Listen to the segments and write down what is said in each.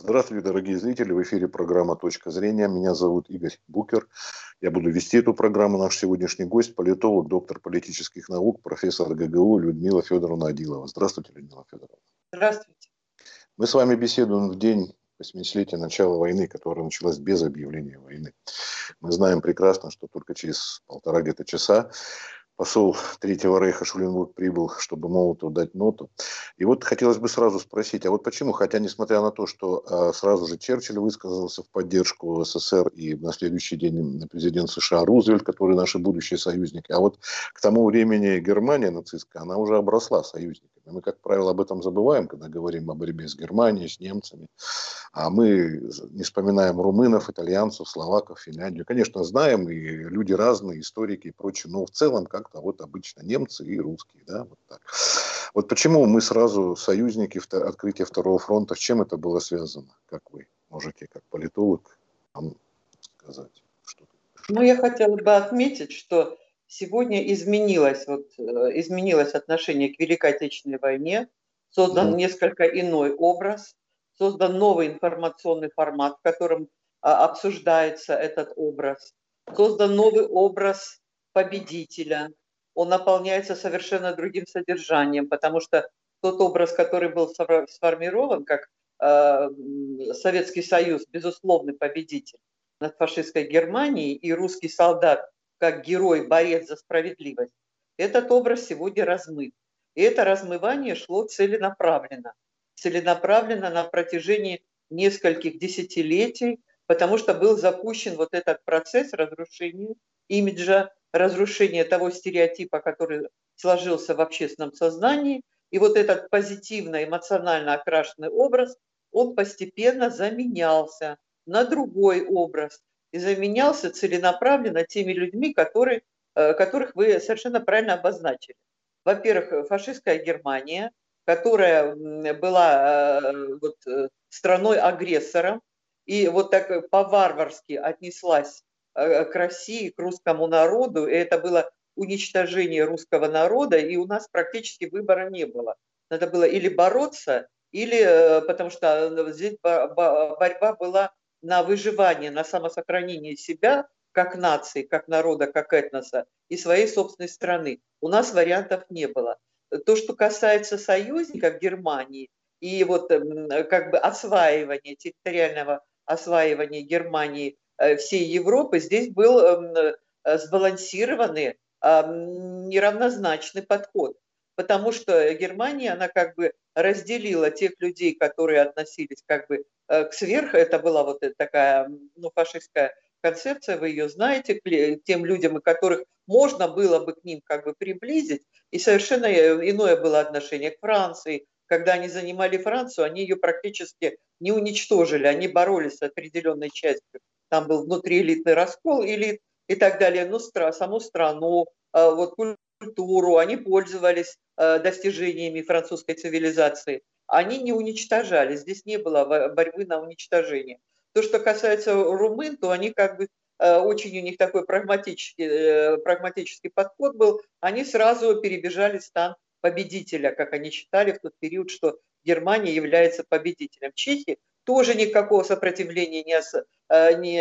Здравствуйте, дорогие зрители. В эфире программа «Точка зрения». Меня зовут Игорь Букер. Я буду вести эту программу. Наш сегодняшний гость – политолог, доктор политических наук, профессор ГГУ Людмила Федоровна Адилова. Здравствуйте, Людмила Федоровна. Здравствуйте. Мы с вами беседуем в день 80-летия начала войны, которая началась без объявления войны. Мы знаем прекрасно, что только через полтора где-то часа посол Третьего Рейха Шуленбург прибыл, чтобы Молотову дать ноту. И вот хотелось бы сразу спросить, а вот почему, хотя несмотря на то, что а, сразу же Черчилль высказался в поддержку СССР и на следующий день президент США Рузвельт, который наши будущие союзники, а вот к тому времени Германия нацистская, она уже обросла союзниками. Мы, как правило, об этом забываем, когда говорим о борьбе с Германией, с немцами. А мы не вспоминаем румынов, итальянцев, словаков, Финляндию. Конечно, знаем, и люди разные, историки и прочее, но в целом как-то вот обычно немцы и русские. Да, вот, так. вот почему мы сразу союзники в открытии Второго фронта, с чем это было связано, как вы можете, как политолог, нам сказать? Что ну, я хотела бы отметить, что сегодня изменилось, вот, э, изменилось отношение к Великой Отечественной войне, создан несколько иной образ, создан новый информационный формат, в котором а, обсуждается этот образ, создан новый образ победителя, он наполняется совершенно другим содержанием, потому что тот образ, который был сформирован как э, Советский Союз, безусловный победитель над фашистской Германией и русский солдат как герой, борец за справедливость, этот образ сегодня размыт. И это размывание шло целенаправленно. Целенаправленно на протяжении нескольких десятилетий, потому что был запущен вот этот процесс разрушения имиджа, разрушения того стереотипа, который сложился в общественном сознании. И вот этот позитивно, эмоционально окрашенный образ, он постепенно заменялся на другой образ, и заменялся целенаправленно теми людьми, которые, э, которых вы совершенно правильно обозначили. Во-первых, фашистская Германия, которая была э, вот, э, страной-агрессором и вот так по-варварски отнеслась к России, к русскому народу, и это было уничтожение русского народа, и у нас практически выбора не было. Надо было или бороться, или потому что здесь борьба была на выживание, на самосохранение себя как нации, как народа, как этноса и своей собственной страны. У нас вариантов не было. То, что касается союзников Германии и вот как бы осваивания, территориального осваивания Германии э, всей Европы, здесь был эм, э, сбалансированный, неравнозначный подход. Потому что Германия, она как бы разделила тех людей, которые относились как бы Э, к сверху, это была вот такая ну, фашистская концепция, вы ее знаете, к тем людям, которых можно было бы к ним как бы приблизить, и совершенно иное было отношение к Франции. Когда они занимали Францию, они ее практически не уничтожили, они боролись с определенной частью. Там был внутриэлитный раскол элит и так далее, но саму страну, э, вот культуру, они пользовались э, достижениями французской цивилизации они не уничтожали, здесь не было борьбы на уничтожение. То, что касается румын, то они как бы э, очень у них такой прагматический, э, прагматический подход был, они сразу перебежали стан победителя, как они считали в тот период, что Германия является победителем. Чехи тоже никакого сопротивления не, э, не,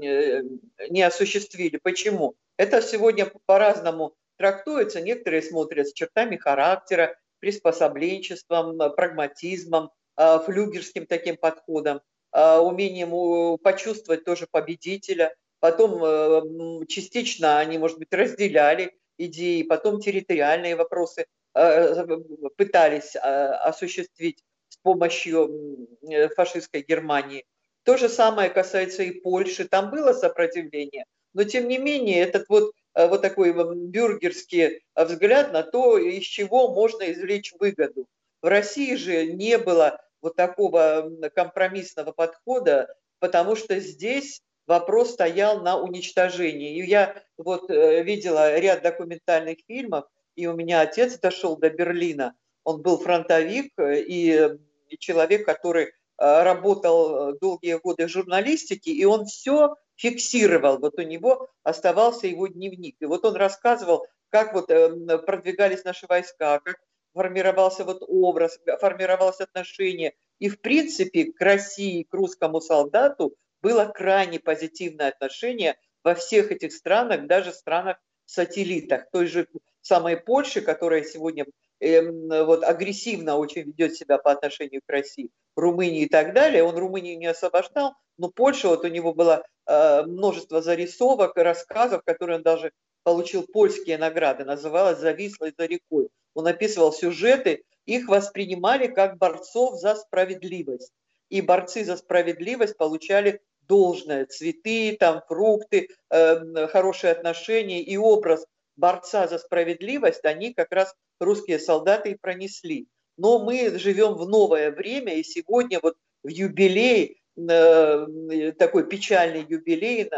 не, не осуществили. Почему? Это сегодня по-разному трактуется. Некоторые смотрят с чертами характера, приспособленчеством, э, прагматизмом, э, флюгерским таким подходом, э, умением почувствовать тоже победителя. Потом частично они, может быть, разделяли идеи, потом территориальные вопросы пытались осуществить с помощью фашистской Германии. То же самое касается и Польши. Там было сопротивление, но тем не менее этот вот Э, вот такой бюргерский э, взгляд на то, из чего можно извлечь выгоду. В России же не было вот такого компромиссного подхода, потому что здесь вопрос стоял на уничтожении. И я вот э, видела ряд документальных фильмов, и у меня отец дошел до Берлина. Он был фронтовик и человек, который работал долгие годы в журналистике, и он все фиксировал, вот у него оставался его дневник. И вот он рассказывал, как вот эм, продвигались наши войска, как формировался вот образ, формировалось отношение И, в принципе, к России, к русскому солдату было крайне позитивное отношение во всех этих странах, даже странах-сателлитах. Той же самой Польши, которая сегодня э, вот, агрессивно очень ведет себя по отношению к России, Румынии и так далее. Он Румынию не освобождал, но Польша, вот у него было э, множество зарисовок, рассказов, которые он даже получил польские награды, называлась «Завислой за рекой». Он описывал сюжеты, их воспринимали как борцов за справедливость. И борцы за справедливость получали должное, цветы, там, фрукты, э, хорошие отношения и образ борца за справедливость, они как раз русские солдаты и пронесли. Но мы живем в новое время, и сегодня вот в юбилей, э, такой печальный юбилей,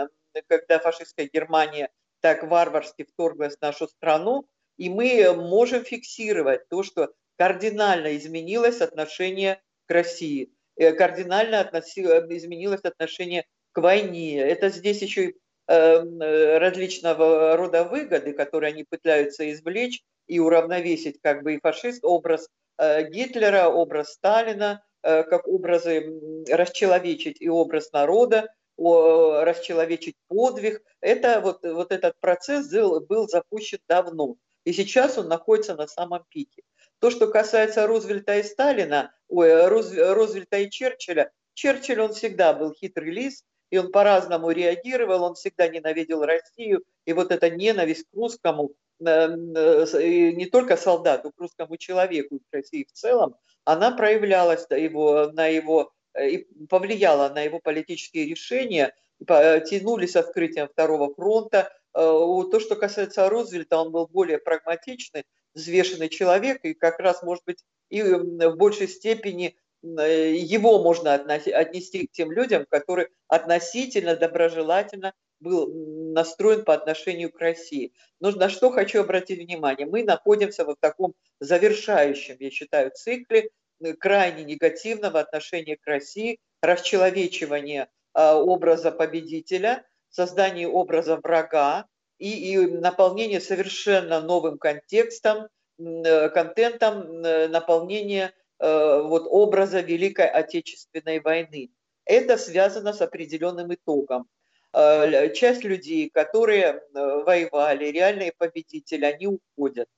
когда фашистская Германия так варварски вторглась в нашу страну, и мы можем фиксировать то, что кардинально изменилось отношение к России, э, кардинально относи, изменилось отношение к войне. Это здесь еще и различного рода выгоды, которые они пытаются извлечь и уравновесить как бы и фашист, образ э, Гитлера, образ Сталина, э, как образы расчеловечить и образ народа, расчеловечить подвиг. Это вот, вот этот процесс был, был запущен давно. И сейчас он находится на самом пике. То, что касается Рузвельта и Сталина, ой, Рузвельта и Черчилля, Черчилль, он всегда был хитрый лис, и он по-разному реагировал, он всегда ненавидел Россию, и вот эта ненависть к русскому, э, э, не только солдату, к русскому человеку, к России в целом, она проявлялась на его, на его э, и повлияла на его политические решения, тянулись открытием Второго фронта. То, что касается Рузвельта, он был более прагматичный, взвешенный человек, и как раз, может быть, и в большей степени его можно отнести к тем людям, которые относительно доброжелательно был настроен по отношению к России. Но на что хочу обратить внимание? Мы находимся в таком завершающем, я считаю, цикле э, крайне негативного отношения к России, расчеловечивания а, образа победителя, создание образа врага и, и наполнение совершенно новым контекстом, э, контентом, наполнение Э, вот образа Великой Отечественной войны. Это связано с определенным итогом. Э, часть людей, которые э, воевали, реальные победители, они уходят.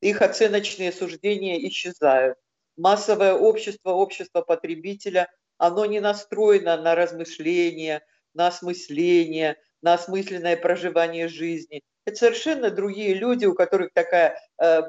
Их оценочные суждения исчезают. Массовое общество, общество потребителя, оно не настроено на размышления, на осмысление, на осмысленное проживание жизни. Это совершенно другие люди, у которых такая э,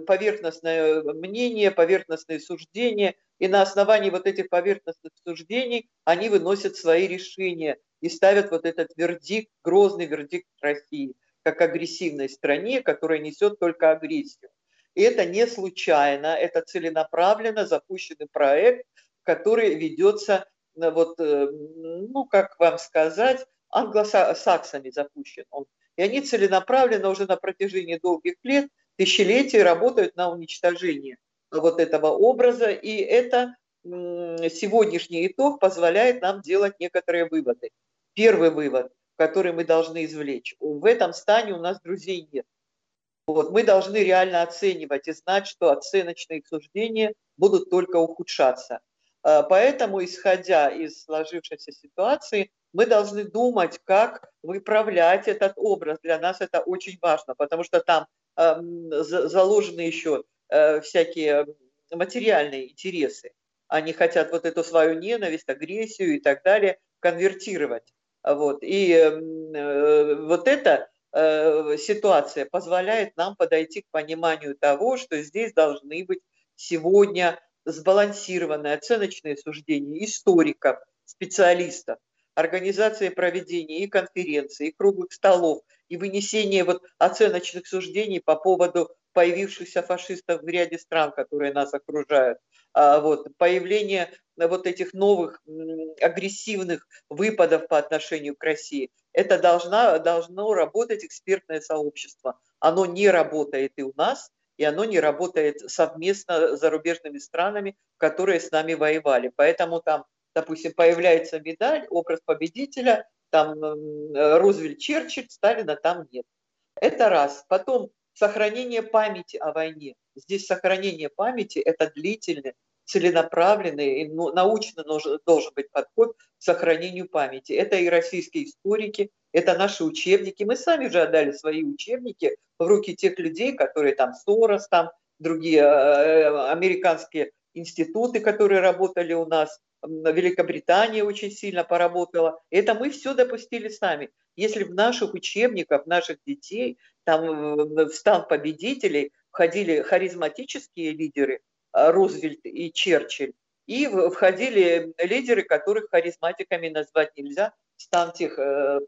поверхностное мнение, поверхностные суждения, и на основании вот этих поверхностных суждений они выносят свои решения и ставят вот этот вердикт, грозный вердикт России, как агрессивной стране, которая несет только агрессию. И это не случайно, это целенаправленно запущенный проект, который ведется, э, вот, э, ну, как вам сказать, англосаксами запущен. Он и они целенаправленно уже на протяжении долгих лет, тысячелетий работают на уничтожение вот этого образа. И это сегодняшний итог позволяет нам делать некоторые выводы. Первый вывод, который мы должны извлечь. В этом стане у нас друзей нет. Вот, мы должны реально оценивать и знать, что оценочные суждения будут только ухудшаться. А, поэтому, исходя из сложившейся ситуации, мы должны думать, как выправлять этот образ. Для нас это очень важно, потому что там э, заложены еще э, всякие материальные интересы. Они хотят вот эту свою ненависть, агрессию и так далее конвертировать. Вот. И э, вот эта э, ситуация позволяет нам подойти к пониманию того, что здесь должны быть сегодня сбалансированные оценочные суждения историков, специалистов, организация проведения и конференций, и круглых столов, и вынесение вот оценочных суждений по поводу появившихся фашистов в ряде стран, которые нас окружают. А вот, появление вот этих новых агрессивных выпадов по отношению к России. Это должна, должно работать экспертное сообщество. Оно не работает и у нас, и оно не работает совместно с зарубежными странами, которые с нами воевали. Поэтому там допустим, появляется медаль, образ победителя, там Рузвельт, Черчилль, Сталина там нет. Это раз. Потом сохранение памяти о войне. Здесь сохранение памяти – это длительный целенаправленный и ну, научно должен быть подход к сохранению памяти. Это и российские историки, это наши учебники. Мы сами же отдали свои учебники в руки тех людей, которые там Сорос, там другие э, американские институты, которые работали у нас, Великобритания очень сильно поработала. Это мы все допустили сами. Если в наших учебниках, наших детей, там в стан победителей входили харизматические лидеры, а, Рузвельт и Черчилль, и входили лидеры, которых харизматиками назвать нельзя, стан тех, э,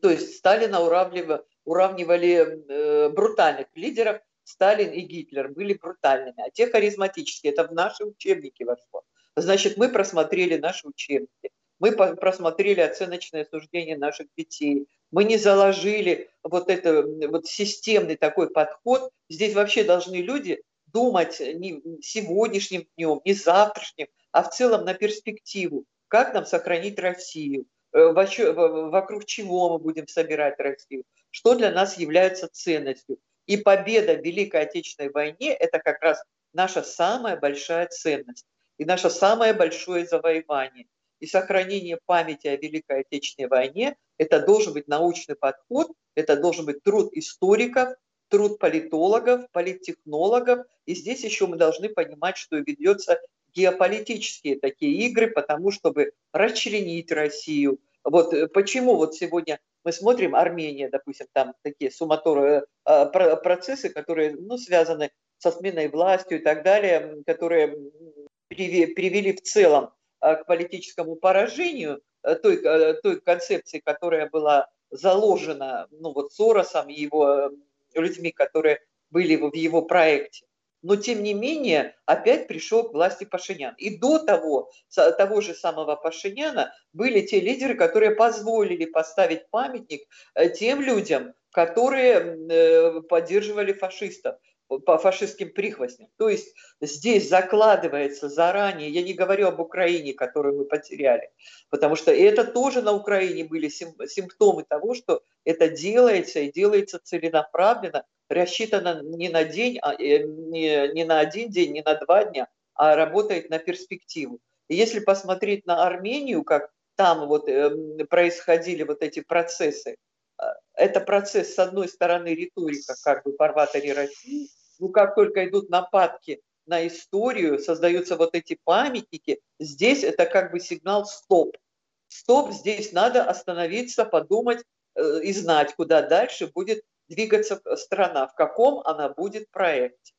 то есть Сталина уравнивали, уравнивали э, брутальных лидеров, Сталин и Гитлер были брутальными, а те харизматические, это в наши учебники вошло. Значит, мы просмотрели наши учебники, мы просмотрели оценочное суждение наших детей, мы не заложили вот это вот системный такой подход. Здесь вообще должны люди думать не сегодняшним днем, не завтрашним, а в целом на перспективу. Как нам сохранить Россию? Э, вокруг чего мы будем собирать Россию? Что для нас является ценностью? И победа в Великой Отечественной войне – это как раз наша самая большая ценность и наше самое большое завоевание. И сохранение памяти о Великой Отечественной войне – это должен быть научный подход, это должен быть труд историков, труд политологов, политтехнологов. И здесь еще мы должны понимать, что ведется геополитические такие игры, потому чтобы расчленить Россию. Вот э, почему вот сегодня мы смотрим Армения, допустим, там такие суматуры, э, процессы, которые ну, связаны со сменой властью и так далее, которые привели в целом э, к политическому поражению той, той концепции, которая была заложена ну, вот Соросом и его людьми, которые были в его проекте. Но, тем не менее, опять пришел к власти Пашинян. И до того, того же самого Пашиняна были те лидеры, которые позволили поставить памятник э, тем людям, которые э, поддерживали фашистов по фашистским прихвостням. То есть здесь закладывается заранее, я не говорю об Украине, которую мы потеряли, потому что это тоже на Украине были симптомы того, что это делается и делается целенаправленно, рассчитано не на день, а, э, не, не на один день, не на два дня, а работает на перспективу. И если посмотреть на Армению, как там вот эм, происходили вот эти процессы, э, это процесс, с одной стороны, риторика, как бы фарватере России, ну как только идут нападки на историю, создаются вот эти памятники, здесь это как бы сигнал стоп. Стоп, здесь надо остановиться, подумать э, и знать, куда дальше будет двигаться страна, в каком она будет проекте.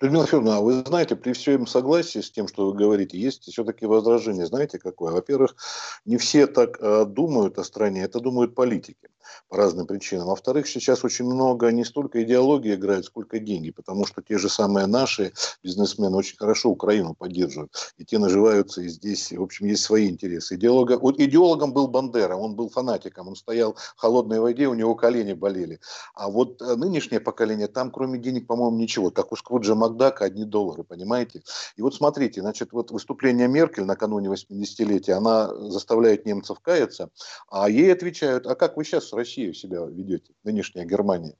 Людмила Федоровна, а вы знаете, при всем согласии с тем, что вы говорите, есть все-таки возражение. Знаете какое? Во-первых, не все так э, думают о стране, это думают политики по разным причинам. Во-вторых, сейчас очень много не столько идеологии играет, сколько деньги, потому что те же самые наши бизнесмены очень хорошо Украину поддерживают, и те наживаются, и здесь, в общем, есть свои интересы. Идеолога, вот идеологом был Бандера, он был фанатиком, он стоял в холодной воде, у него колени болели. А вот э, нынешнее поколение, там кроме денег, по-моему, ничего, как у Скруджа Макдака, одни доллары, понимаете? И вот смотрите, значит, вот выступление Меркель накануне 80-летия, она заставляет немцев каяться, а ей отвечают, а как вы сейчас Россию себя ведете, нынешняя Германия.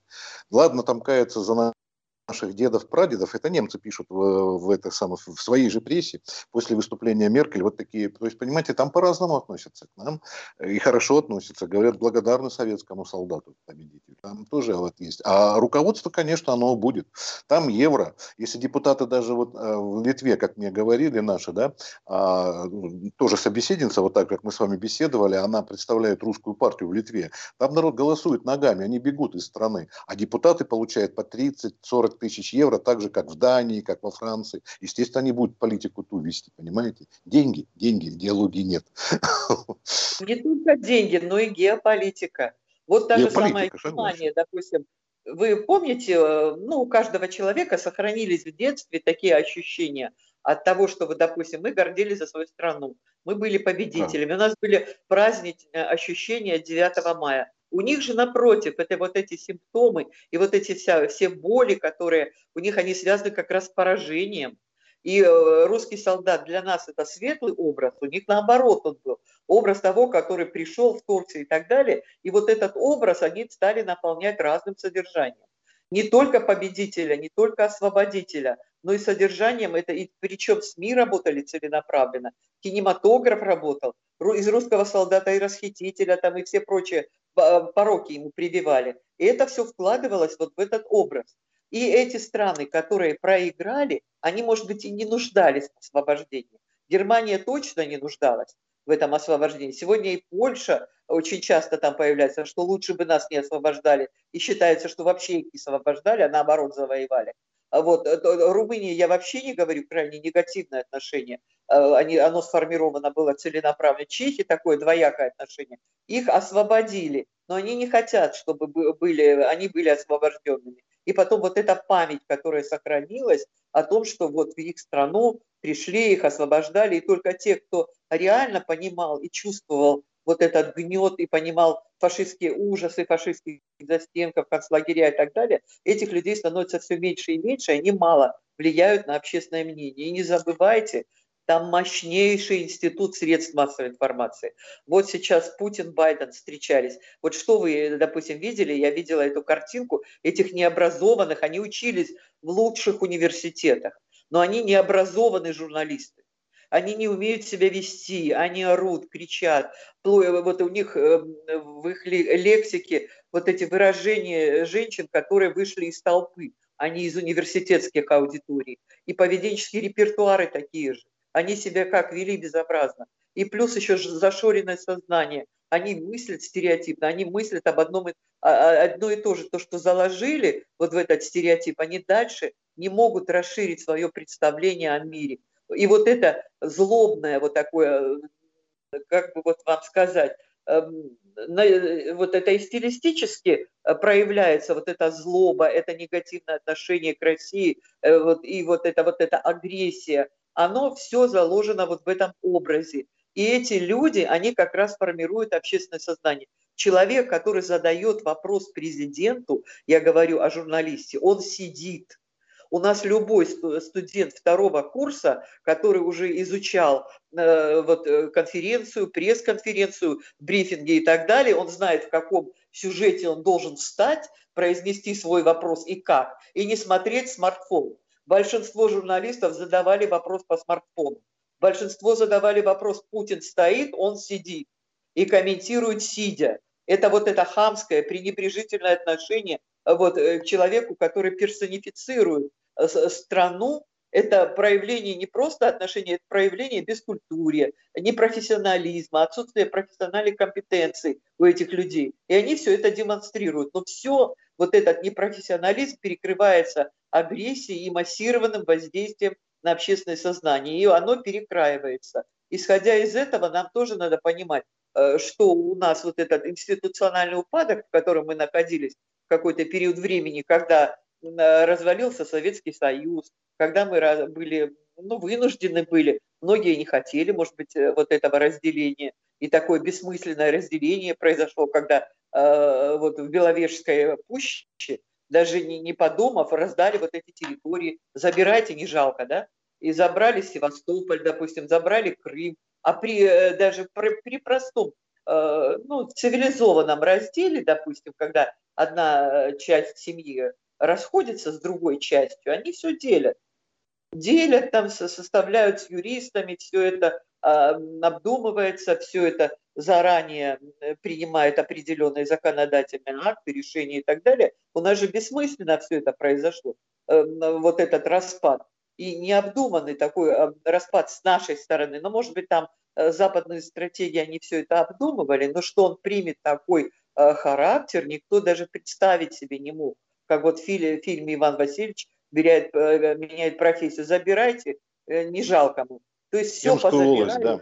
Ладно, там кается за наших дедов, прадедов, это немцы пишут в, в, это самое, в своей же прессе после выступления Меркель, вот такие, то есть, понимаете, там по-разному относятся к нам, и хорошо относятся, говорят, благодарны советскому солдату победителю, там тоже вот есть. А руководство, конечно, оно будет. Там евро, если депутаты даже вот э, в Литве, как мне говорили наши, да, а, тоже собеседница, вот так, как мы с вами беседовали, она представляет русскую партию в Литве, там народ голосует ногами, они бегут из страны, а депутаты получают по 30-40 тысяч евро, так же, как в Дании, как во Франции. Естественно, они будут политику ту вести, понимаете? Деньги, деньги, идеологии нет. Не только деньги, но и геополитика. Вот та же самая Германия, допустим, вы помните, э, ну, у каждого человека сохранились в детстве такие ощущения от того, что, допустим, мы гордились за свою страну, мы были победителями, у нас были праздничные ощущения 9 мая. У них же напротив, это вот эти симптомы и вот эти вся, все боли, которые у них, они связаны как раз с поражением. И э, русский солдат для нас это светлый образ, у них наоборот он был. Образ того, который пришел в Турцию и так далее. И вот этот образ они стали наполнять разным содержанием. не только победителя, не только освободителя, но и содержанием это, и причем СМИ работали целенаправленно, кинематограф работал, из русского солдата и расхитителя, там и все прочие пороки ему прививали. И это все вкладывалось вот в этот образ. И эти страны, которые проиграли, они, может быть, и не нуждались в освобождении. Германия точно не нуждалась в этом освобождении. Сегодня и Польша очень часто там появляется, что лучше бы нас не освобождали. И считается, что вообще их не освобождали, а наоборот завоевали. А вот э, Румынии я вообще не говорю, крайне негативное отношение. Э, они, оно сформировано было целенаправленно. Чехи такое двоякое отношение. Их освободили, но они не хотят, чтобы были, они были освобожденными. И потом вот эта память, которая сохранилась о том, что вот в их страну пришли, их освобождали, и только те, кто реально понимал и чувствовал вот этот гнет и понимал фашистские ужасы, фашистских застенков, концлагеря и так далее, этих людей становится все меньше и меньше, и они мало влияют на общественное мнение. И не забывайте, там мощнейший институт средств массовой информации. Вот сейчас Путин, Байден встречались. Вот что вы, допустим, видели? Я видела эту картинку этих необразованных. Они учились в лучших университетах, но они необразованные журналисты они не умеют себя вести, они орут, кричат. Вот у них эм, в их лексике вот эти выражения женщин, которые вышли из толпы, а не из университетских аудиторий. И поведенческие репертуары такие же. Они себя как вели безобразно. И плюс еще зашоренное сознание. Они мыслят стереотипно, они мыслят об одном а, одно и то же. То, что заложили вот в этот стереотип, они дальше не могут расширить свое представление о мире. И вот это злобное вот такое, как бы вот вам сказать, эм, вот это и стилистически э, проявляется вот эта злоба, это негативное отношение к России, э, вот, и вот эта вот эта агрессия, оно все заложено вот в этом образе. И эти люди, они как раз формируют общественное сознание. Человек, который задает вопрос президенту, я говорю о журналисте, он сидит, у нас любой студент второго курса, который уже изучал э, вот, э, конференцию, пресс-конференцию, брифинги и так далее, он знает, в каком сюжете он должен встать, произнести свой вопрос и как, и не смотреть смартфон. Большинство журналистов задавали вопрос по смартфону. Большинство задавали вопрос, Путин стоит, он сидит и комментирует сидя. Это вот это хамское, пренебрежительное отношение вот, э, к человеку, который персонифицирует Э, страну, это проявление не просто отношения, это проявление бескультурия, непрофессионализма, отсутствие профессиональной компетенции у этих людей. И они все это демонстрируют. Но все вот этот непрофессионализм перекрывается агрессией и массированным воздействием на общественное сознание. И оно перекраивается. Исходя из этого, нам тоже надо понимать, э, что у нас вот этот институциональный упадок, в котором мы находились в какой-то период времени, когда развалился Советский Союз, когда мы были, ну, вынуждены были, многие не хотели, может быть, э, вот этого разделения, и такое бессмысленное разделение произошло, когда э, вот в Беловежской пуще, даже не, не подумав, раздали вот эти территории, забирайте, не жалко, да, и забрали Севастополь, допустим, забрали Крым, а при, э, даже при, при простом э, ну, цивилизованном разделе, допустим, когда одна часть семьи расходятся с другой частью, они все делят. Делят, там составляют с юристами, все это обдумывается, все это заранее э, принимает определенные законодательные акты, решения и так далее. У нас же бессмысленно все это произошло, э, вот этот распад. И необдуманный такой э, распад с нашей стороны. Но, может быть, там западные стратегии, они все это обдумывали, но что он примет такой характер, никто даже представить себе не мог как вот в фильме, Иван Васильевич меняет, э, меняет профессию. Забирайте, э, не жалко му. То есть все позабирали. Волость, да.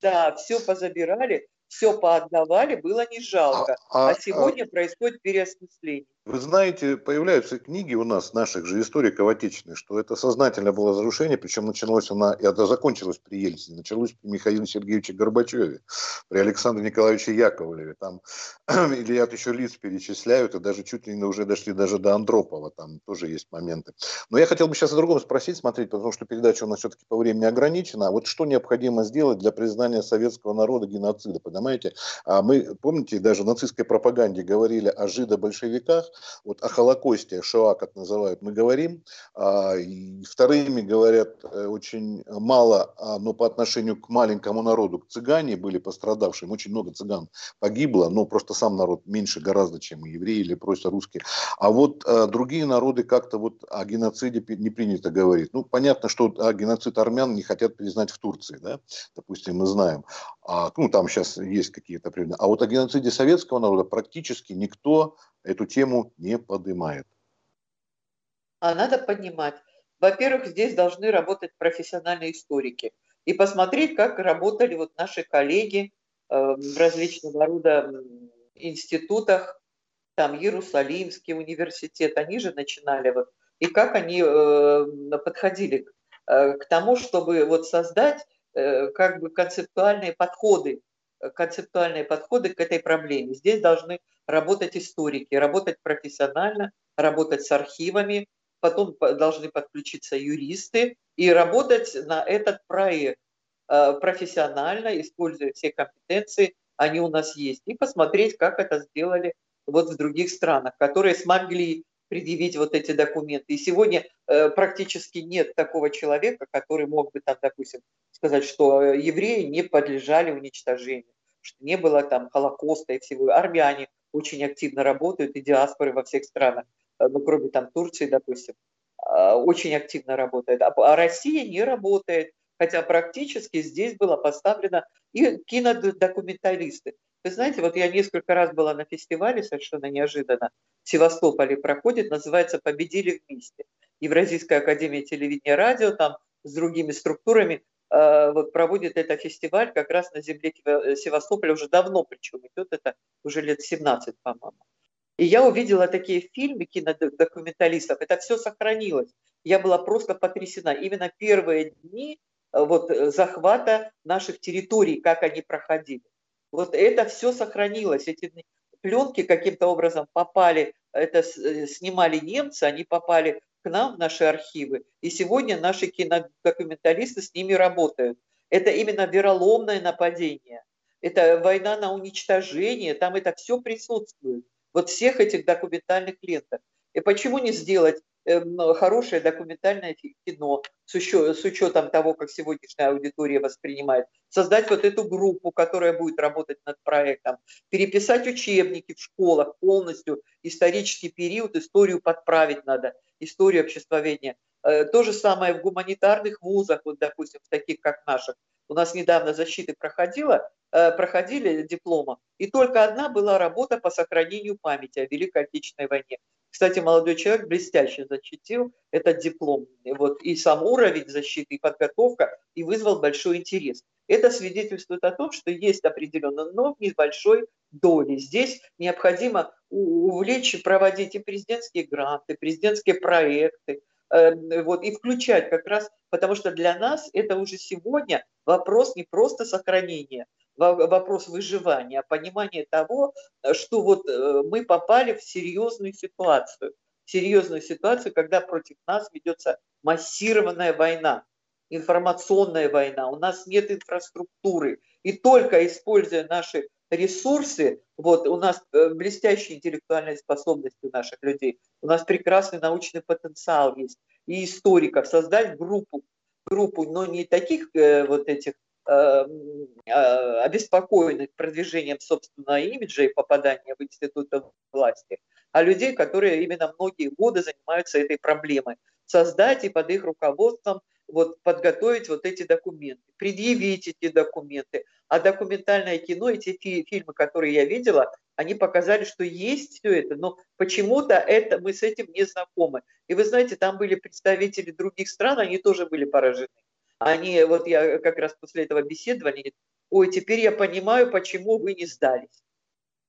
да, все позабирали, все поотдавали, было не жалко. А, а, а сегодня а... происходит переосмысление. Вы знаете, появляются книги у нас, наших же историков отечественных, что это сознательно было разрушение, причем началось она, и это закончилось при Ельцине, началось при Михаиле Сергеевиче Горбачеве, при Александре Николаевиче Яковлеве, там, или я еще лиц перечисляют, и даже чуть ли не уже дошли даже до Андропова, там тоже есть моменты. Но я хотел бы сейчас о другом спросить, смотреть, потому что передача у нас все-таки по времени ограничена. Вот что необходимо сделать для признания советского народа геноцида, понимаете? А мы, помните, даже в нацистской пропаганде говорили о жидо-большевиках, вот о Холокосте, Шоа, как называют, мы говорим, а, и вторыми говорят э, очень мало, а, но по отношению к маленькому народу, к цыгане были пострадавшим, очень много цыган погибло, но просто сам народ меньше гораздо, чем евреи или просто русские. А вот а, другие народы как-то вот о геноциде не принято говорить. Ну, понятно, что а, геноцид армян не хотят признать в Турции, да, допустим, мы знаем. А, ну, там сейчас есть какие-то определенные. А вот о геноциде советского народа практически никто эту тему не поднимает. А надо поднимать. Во-первых, здесь должны работать профессиональные историки и посмотреть, как работали вот наши коллеги э, в различного рода институтах, там Иерусалимский университет, они же начинали вот, и как они э, подходили э, к тому, чтобы вот создать э, как бы концептуальные подходы, концептуальные подходы к этой проблеме. Здесь должны работать историки, работать профессионально, работать с архивами, потом должны подключиться юристы и работать на этот проект профессионально, используя все компетенции, они у нас есть, и посмотреть, как это сделали вот в других странах, которые смогли предъявить вот эти документы. И сегодня э, практически нет такого человека, который мог бы там, допустим, сказать, что евреи не подлежали уничтожению, что не было там Холокоста и всего. Армяне очень активно работают, и диаспоры во всех странах, э, ну, кроме там Турции, допустим, э, очень активно работают. А, а Россия не работает, хотя практически здесь было поставлено и кинодокументалисты. Вы знаете, вот я несколько раз была на фестивале, совершенно неожиданно, в Севастополе проходит, называется «Победили вместе». Евразийская академия телевидения и радио там с другими структурами э, вот проводит этот фестиваль как раз на земле Севастополя уже давно, причем идет это уже лет 17, по-моему. И я увидела такие фильмы кинодокументалистов, это все сохранилось. Я была просто потрясена. Именно первые дни э, вот, э, захвата наших территорий, как они проходили. Вот это все сохранилось. Эти пленки каким-то образом попали, это э, снимали немцы, они попали к нам в наши архивы. И сегодня наши кинодокументалисты с ними работают. Это именно вероломное нападение. Это война на уничтожение, там это все присутствует. Вот всех этих документальных лентах. И почему не сделать Эм, хорошее документальное кино с, учетом того, как сегодняшняя аудитория воспринимает, создать вот эту группу, которая будет работать над проектом, переписать учебники в школах полностью, исторический период, историю подправить надо, историю обществоведения. Э, то же самое в гуманитарных вузах, вот, допустим, в таких как наших. У нас недавно защиты проходила, э, проходили диплома, и только одна была работа по сохранению памяти о Великой Отечественной войне. Кстати, молодой человек блестяще защитил этот диплом. Вот, и сам уровень защиты, и подготовка, и вызвал большой интерес. Это свидетельствует о том, что есть определенно, но в небольшой доли. Здесь необходимо увлечь, проводить и президентские гранты, президентские проекты, э, вот, и включать как раз, потому что для нас это уже сегодня вопрос не просто сохранения, вопрос выживания, понимание того, что вот э, мы попали в серьезную ситуацию, серьезную ситуацию, когда против нас ведется массированная война, информационная война, у нас нет инфраструктуры, и только используя наши ресурсы, вот у нас э, блестящие интеллектуальные способности наших людей, у нас прекрасный научный потенциал есть, и историков, создать группу, группу, но не таких э, вот этих а, обеспокоенных продвижением собственного имиджа и попадания в институты власти, а людей, которые именно многие годы занимаются этой проблемой. Создать и под их руководством вот, подготовить вот эти документы, предъявить эти документы. А документальное кино, эти фи фильмы, которые я видела, они показали, что есть все это, но почему-то это, мы с этим не знакомы. И вы знаете, там были представители других стран, они тоже были поражены. Они, вот я как раз после этого беседования, ой, теперь я понимаю, почему вы не сдались.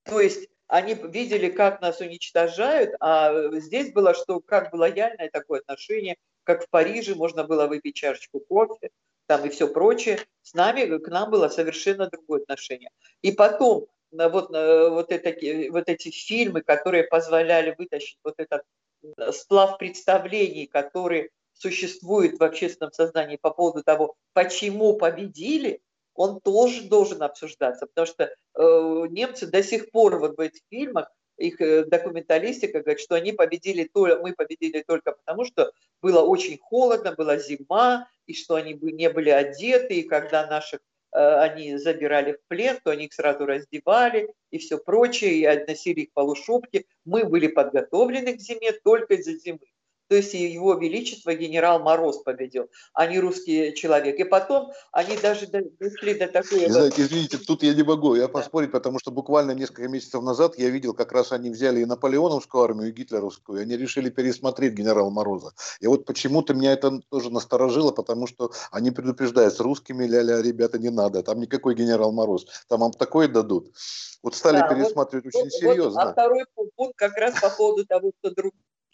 То есть они видели, как нас уничтожают, а здесь было, что как бы лояльное такое отношение, как в Париже можно было выпить чашечку кофе, там и все прочее. С нами, к нам было совершенно другое отношение. И потом вот, вот, это, вот эти фильмы, которые позволяли вытащить вот этот сплав представлений, который существует в общественном сознании по поводу того, почему победили, он тоже должен обсуждаться, потому что э, немцы до сих пор вот в этих фильмах их э, документалистика говорит, что они победили, мы победили только потому, что было очень холодно, была зима, и что они не были одеты, и когда наших э, они забирали в плен, то они их сразу раздевали и все прочее, и относили их полушубки. Мы были подготовлены к зиме только из-за зимы то есть его величество генерал Мороз победил, а не русский человек. И потом они даже дошли до такой... Знаете, извините, тут я не могу, я поспорить, потому что буквально несколько месяцев назад я видел, как раз они взяли и наполеоновскую армию, и гитлеровскую, и они решили пересмотреть генерала Мороза. И вот почему-то меня это тоже насторожило, потому что они предупреждают, с русскими ля-ля, ребята, не надо, там никакой генерал Мороз, там вам такое дадут. Вот стали да, пересматривать вот, очень вот, серьезно. Вот, а второй пункт как раз по поводу того, что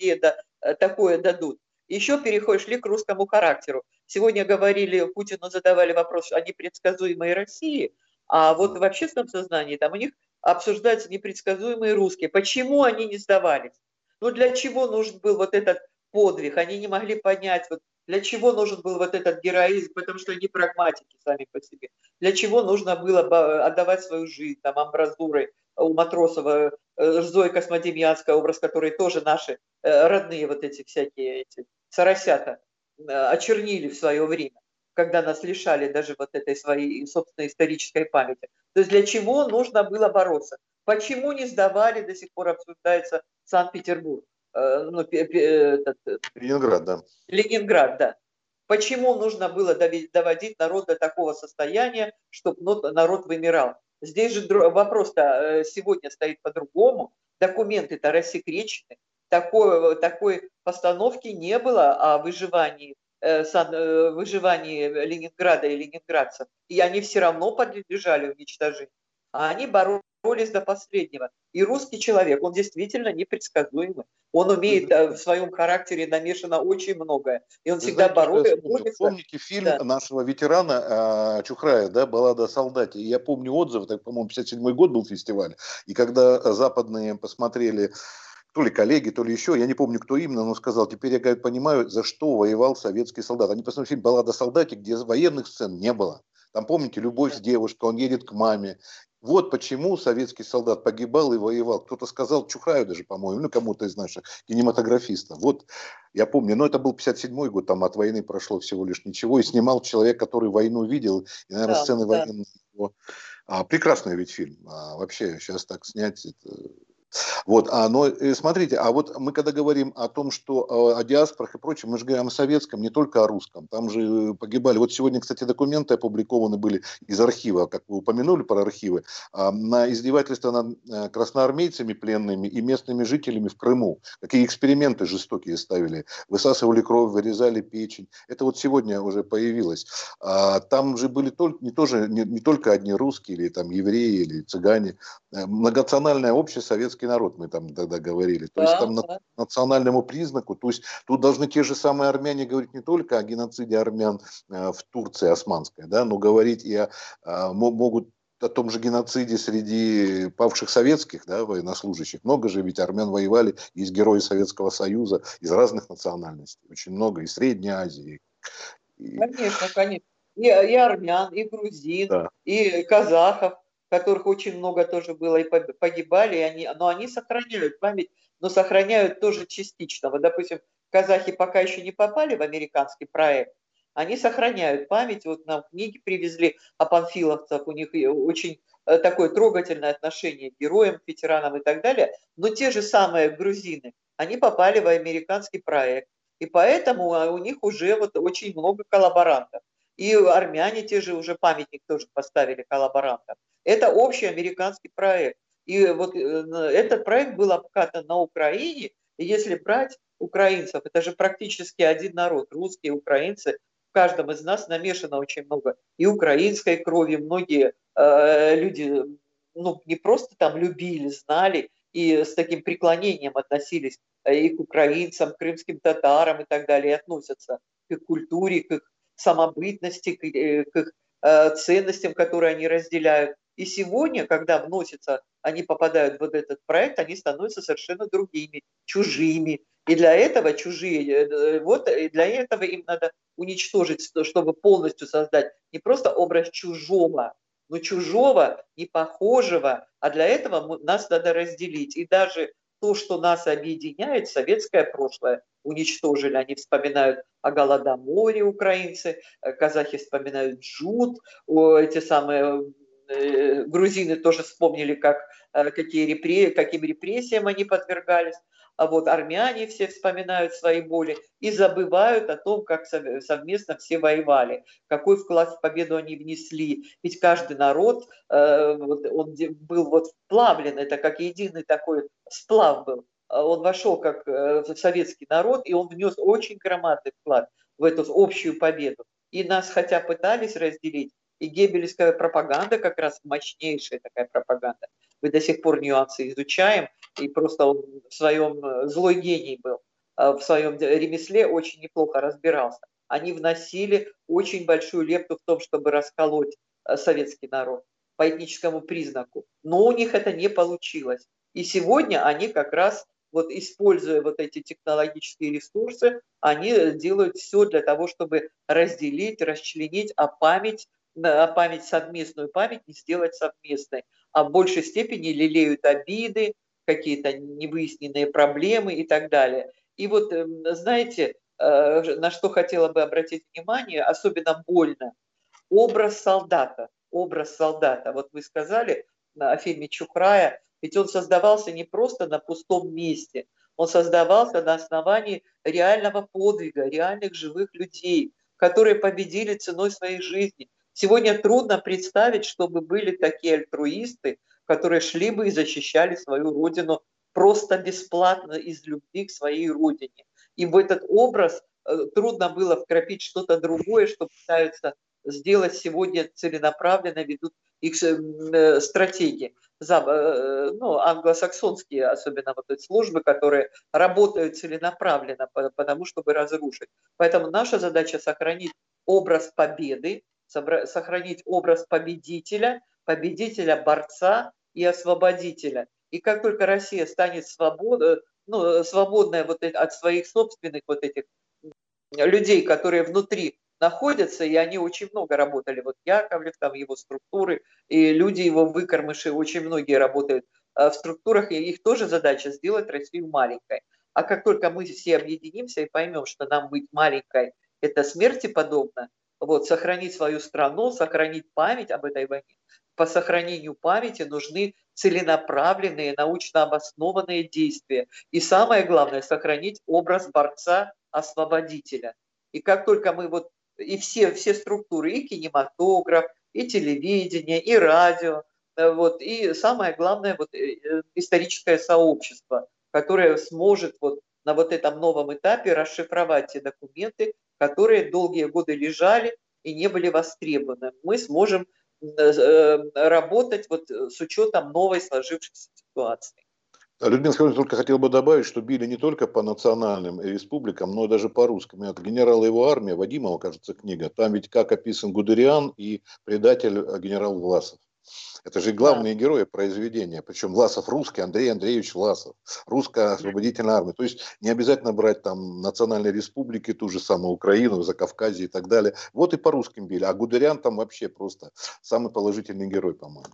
другие да, Э, такое дадут. Еще перешли к русскому характеру. Сегодня говорили, Путину задавали вопрос о непредсказуемой России, а вот в общественном сознании там у них обсуждаются непредсказуемые русские. Почему они не сдавались? Ну для чего нужен был вот этот подвиг? Они не могли понять, вот для чего нужен был вот этот героизм, потому что они прагматики сами по себе. Для чего нужно было отдавать свою жизнь, там, амбразурой, у Матросова э, Зоя Космодемьянская, образ которой тоже наши э, родные вот эти всякие эти соросята э, очернили в свое время, когда нас лишали даже вот этой своей собственной исторической памяти. То есть для чего нужно было бороться? Почему не сдавали, до сих пор обсуждается Санкт-Петербург? Ну, этот, Ленинград, да. Ленинград, да. Почему нужно было доводить народ до такого состояния, чтобы народ вымирал? Здесь же вопрос-то э, сегодня стоит по-другому. Документы-то рассекречены. Такой, такой постановки не было о выживании, э, э, выживании Ленинграда и ленинградцев. И они все равно подлежали уничтожению. А они боролись до последнего. И русский человек, он действительно непредсказуемый. Он умеет в своем характере намешано очень многое. И он Вы всегда боролся. Помните фильм да. нашего ветерана э, Чухрая, да, «Баллада о солдате». я помню отзывы, так, по-моему, 57 год был фестиваль. И когда западные посмотрели то ли коллеги, то ли еще, я не помню, кто именно, но сказал, теперь я говорит, понимаю, за что воевал советский солдат. Они посмотрели фильм «Баллада о солдате», где военных сцен не было. Там, помните, любовь с девушкой, он едет к маме. Вот почему советский солдат погибал и воевал. Кто-то сказал, Чухраю даже, по-моему, ну, кому-то из наших кинематографистов. Вот я помню, но это был 57-й год, там от войны прошло всего лишь ничего, и снимал человек, который войну видел, и, наверное, да, сцены да. военные. А, прекрасный ведь фильм. А, вообще, сейчас так снять, это вот, а, но э, смотрите, а вот мы когда говорим о том, что э, о диаспорах и прочем, мы же говорим о советском, не только о русском. Там же погибали. Вот сегодня, кстати, документы опубликованы были из архива, как вы упомянули про архивы, а, на издевательство над э, красноармейцами пленными и местными жителями в Крыму. Какие эксперименты жестокие ставили. Высасывали кровь, вырезали печень. Это вот сегодня уже появилось. А, там же были только, не, тоже, не, не только одни русские, или там евреи, или цыгане. Многонациональное общее советское русский народ, мы там тогда говорили. То да, есть там да. национальному признаку, то есть тут должны те же самые армяне говорить не только о геноциде армян э, в Турции османской, да, но говорить и о, э, могут о том же геноциде среди павших советских да, военнослужащих. Много же ведь армян воевали, из герои Советского Союза, из разных национальностей. Очень много, из Средней Азии. И... Конечно, конечно. И, и армян, и грузин, да. и казахов которых очень много тоже было и погибали, и они, но они сохраняют память, но сохраняют тоже частично. Вот, допустим, казахи пока еще не попали в американский проект, они сохраняют память. Вот нам книги привезли о панфиловцах, у них очень э, такое трогательное отношение к героям, к ветеранам и так далее. Но те же самые грузины, они попали в американский проект. И поэтому а, у них уже вот очень много коллаборантов. И армяне те же уже памятник тоже поставили коллаборантам. Это общий американский проект. И вот э, этот проект был обкатан на Украине. И если брать украинцев, это же практически один народ, русские, украинцы, в каждом из нас намешано очень много и украинской крови, многие э, люди ну, не просто там любили, знали и с таким преклонением относились э, и к украинцам, к крымским татарам и так далее, и относятся к их культуре, к их самобытности, к, э, их э, ценностям, которые они разделяют. И сегодня, когда вносятся, они попадают в вот этот проект, они становятся совершенно другими, чужими. И для этого чужие, э, вот для этого им надо уничтожить, чтобы полностью создать не просто образ чужого, но чужого, не похожего. А для этого нас надо разделить. И даже то, что нас объединяет, советское прошлое уничтожили. Они вспоминают о Голодоморе украинцы, э, казахи вспоминают джут, эти самые э, грузины тоже вспомнили, как, э, какие репре, каким репрессиям они подвергались а вот армяне все вспоминают свои боли и забывают о том, как совместно все воевали, какой вклад в победу они внесли. Ведь каждый народ, он был вот вплавлен, это как единый такой сплав был. А он вошел как э, в советский народ, и он внес очень громадный вклад в эту общую победу. И нас хотя пытались разделить, и геббельская пропаганда как раз мощнейшая такая пропаганда. Мы до сих пор нюансы изучаем, и просто он в своем э, злой гений был, э, в своем ремесле очень неплохо разбирался. Они вносили очень большую лепту в том, чтобы расколоть э, советский народ по этническому признаку. Но у них это не получилось. И сегодня они как раз, вот используя вот эти технологические ресурсы, они делают все для того, чтобы разделить, расчленить, а память а память совместную память не сделать совместной, а в большей степени лелеют обиды, какие-то невыясненные проблемы и так далее. И вот, эм, знаете, э, на что хотела бы обратить внимание, особенно больно, образ солдата, образ солдата. Вот вы сказали о фильме Чухрая, ведь он создавался не просто на пустом месте, он создавался на основании реального подвига, реальных живых людей, которые победили ценой своей жизни, Сегодня трудно представить, чтобы были такие альтруисты, которые шли бы и защищали свою родину просто бесплатно из любви к своей родине. И в этот образ э, трудно было вкрапить что-то другое, что пытаются сделать сегодня целенаправленно, ведут их э, стратегии. Э, ну, англосаксонские, особенно вот эти службы, которые работают целенаправленно, потому чтобы разрушить. Поэтому наша задача сохранить образ победы, сохранить образ победителя, победителя, борца и освободителя. И как только Россия станет свобод, ну, свободная вот от своих собственных вот этих людей, которые внутри находятся, и они очень много работали. Вот Яковлев, там его структуры, и люди его выкормыши, очень многие работают э, в структурах, и их тоже задача сделать Россию маленькой. А как только мы все объединимся и поймем, что нам быть маленькой – это смерти подобно, вот, сохранить свою страну, сохранить память об этой войне. По сохранению памяти нужны целенаправленные, научно обоснованные действия. И самое главное, сохранить образ борца-освободителя. И как только мы вот, и все, все структуры, и кинематограф, и телевидение, и радио, э, вот, и самое главное, вот, э, э, историческое сообщество, которое сможет вот на вот этом новом этапе расшифровать те документы, которые долгие годы лежали и не были востребованы. Мы сможем работать вот с учетом новой сложившейся ситуации. Людмила Скажите, только хотел бы добавить, что били не только по национальным республикам, но и даже по русским. Это генерал его армия, Вадимова, кажется, книга. Там ведь как описан Гудериан и предатель э, генерал Власов. Это же главные да. герои произведения. Причем Власов русский, Андрей Андреевич Власов. Русская освободительная армия. То есть не обязательно брать там национальные республики, ту же самую Украину, Закавказье и так далее. Вот и по русским били. А Гудериан там вообще просто самый положительный герой, по-моему.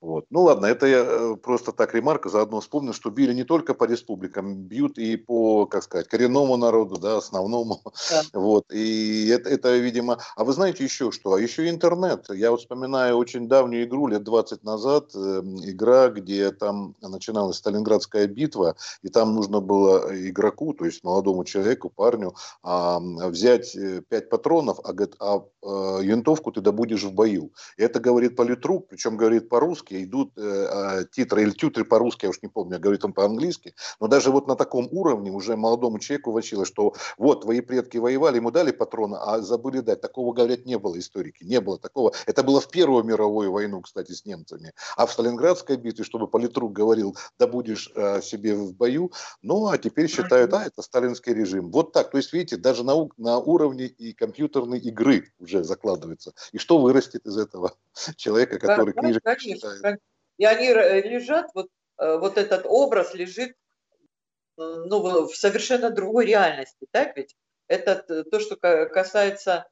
Вот. Ну ладно, это я э, просто так ремарка. Заодно вспомнил, что били не только по республикам, бьют и по, как сказать, коренному народу, да, основному. Да. Вот. И это, это, видимо... А вы знаете еще что? А еще интернет. Я вот вспоминаю очень давнюю игру лет 20 назад э, игра, где там начиналась Сталинградская битва, и там нужно было игроку, то есть молодому человеку, парню, взять 5 э, патронов, а, говорит, а э, винтовку ты добудешь в бою. И это говорит политрук, причем говорит по-русски, идут э, а, титры или тютры по-русски, я уж не помню, говорит он по-английски, но даже вот на таком уровне уже молодому человеку вочилось, что вот твои предки воевали, ему дали патроны, а забыли дать. Такого, говорят, не было историки, не было такого. Это было в Первую мировую войну, кстати, с немцами. А в Сталинградской битве, чтобы политрук говорил, да будешь э, себе в бою, ну, а теперь считают, а, это сталинский режим. Вот так. То есть, видите, даже на, на уровне и компьютерной игры уже закладывается. И что вырастет из этого человека, который да, книжек конечно, читает? И они лежат, вот, э, вот этот образ лежит ну, в совершенно другой реальности, так ведь? Это то, что касается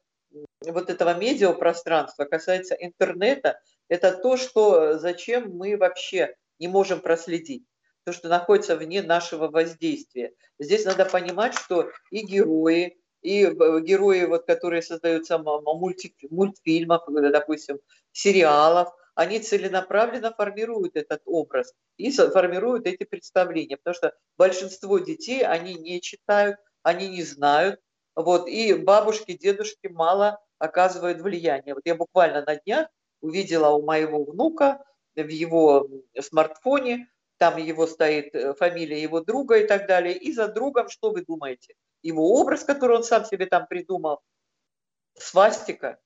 вот этого медиапространства, касается интернета, это то, что зачем мы вообще не можем проследить то, что находится вне нашего воздействия. Здесь надо понимать, что и герои, и э, герои, вот, которые создаются мульти, мультфильмов, э, допустим, сериалов, они целенаправленно формируют этот образ и формируют эти представления, потому что большинство детей, они не читают, они не знают, вот, и бабушки, дедушки мало оказывают влияние. Вот я буквально на днях увидела у моего внука в его смартфоне там его стоит э, фамилия его друга и так далее. И за другом, что вы думаете? Его образ, который он сам себе там придумал, свастика.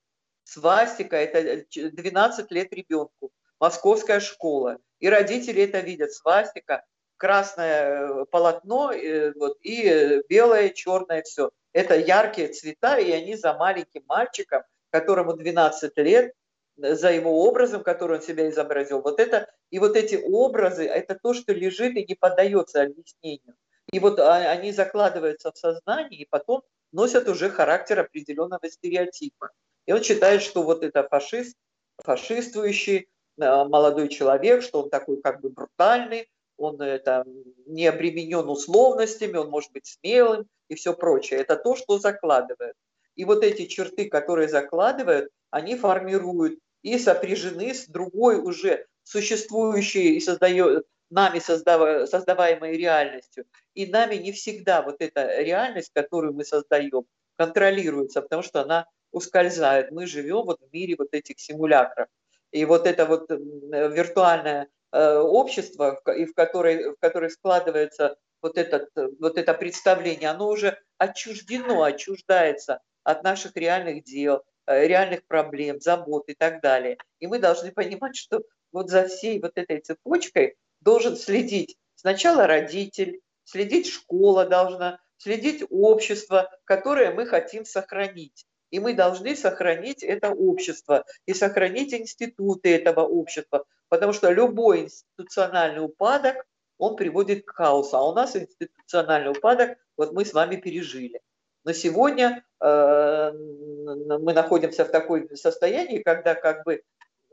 Свастика – это 12 э, лет ребенку, московская школа. И родители это видят. Свастика, красное э, полотно вот, и белое, черное все. Это яркие цвета, и они за маленьким мальчиком, которому 12 лет, за его образом, который он себя изобразил. Вот это, и вот эти образы, это то, что лежит и не поддается объяснению. И вот они закладываются в сознание и потом носят уже характер определенного стереотипа. И он считает, что вот это фашист, фашистующий э, молодой человек, что он такой как бы брутальный, он это, не обременен условностями, он может быть смелым и все прочее. Это то, что закладывает. И вот эти черты, которые закладывают, они формируют и сопряжены с другой уже существующей и создает, нами создава, создаваемой реальностью. И нами не всегда вот эта реальность, которую мы создаем, контролируется, потому что она ускользает. Мы живем вот в мире вот этих симулякров. И вот это вот виртуальное э, общество, и в которой, в которой складывается вот, этот, вот это представление, оно уже отчуждено, отчуждается от наших реальных дел, Э, реальных проблем, забот и так далее. И мы должны понимать, что вот за всей вот этой цепочкой должен следить сначала родитель, следить школа должна, следить общество, которое мы хотим сохранить. И мы должны сохранить это общество и сохранить институты этого общества, потому что любой институциональный упадок, он приводит к хаосу. А у нас институциональный упадок, вот мы с вами пережили. Но сегодня э, мы находимся в такой состоянии, когда как бы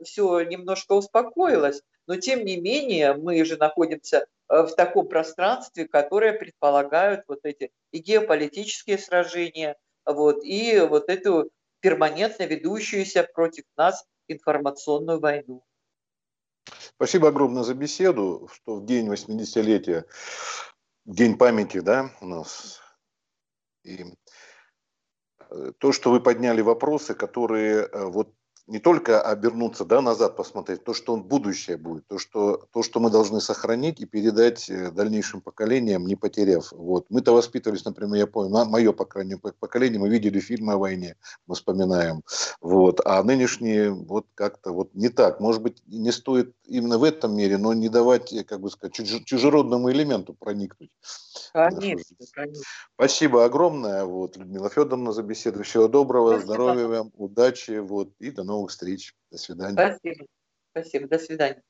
все немножко успокоилось, но тем не менее мы же находимся э, в таком пространстве, которое предполагают вот эти и геополитические сражения, вот, и вот эту перманентно ведущуюся против нас информационную войну. Спасибо огромное за беседу, что в день 80-летия, день памяти, да, у нас и э, то, что вы подняли вопросы, которые э, вот не только обернуться да, назад, посмотреть, то, что он будущее будет, то что, то, что мы должны сохранить и передать э, дальнейшим поколениям, не потеряв. Вот. Мы-то воспитывались, например, я помню, мое по крайней поколение, мы видели фильмы о войне, мы вспоминаем. Вот. А нынешние вот как-то вот не так. Может быть, не стоит именно в этом мере, но не давать, как бы сказать, чужеродному элементу проникнуть. Конечно, конечно. Спасибо огромное, вот, Людмила Федоровна, за беседу. Всего доброго, Спасибо. здоровья вам, удачи, вот, и до новых встреч. До свидания. Спасибо. Спасибо. До свидания.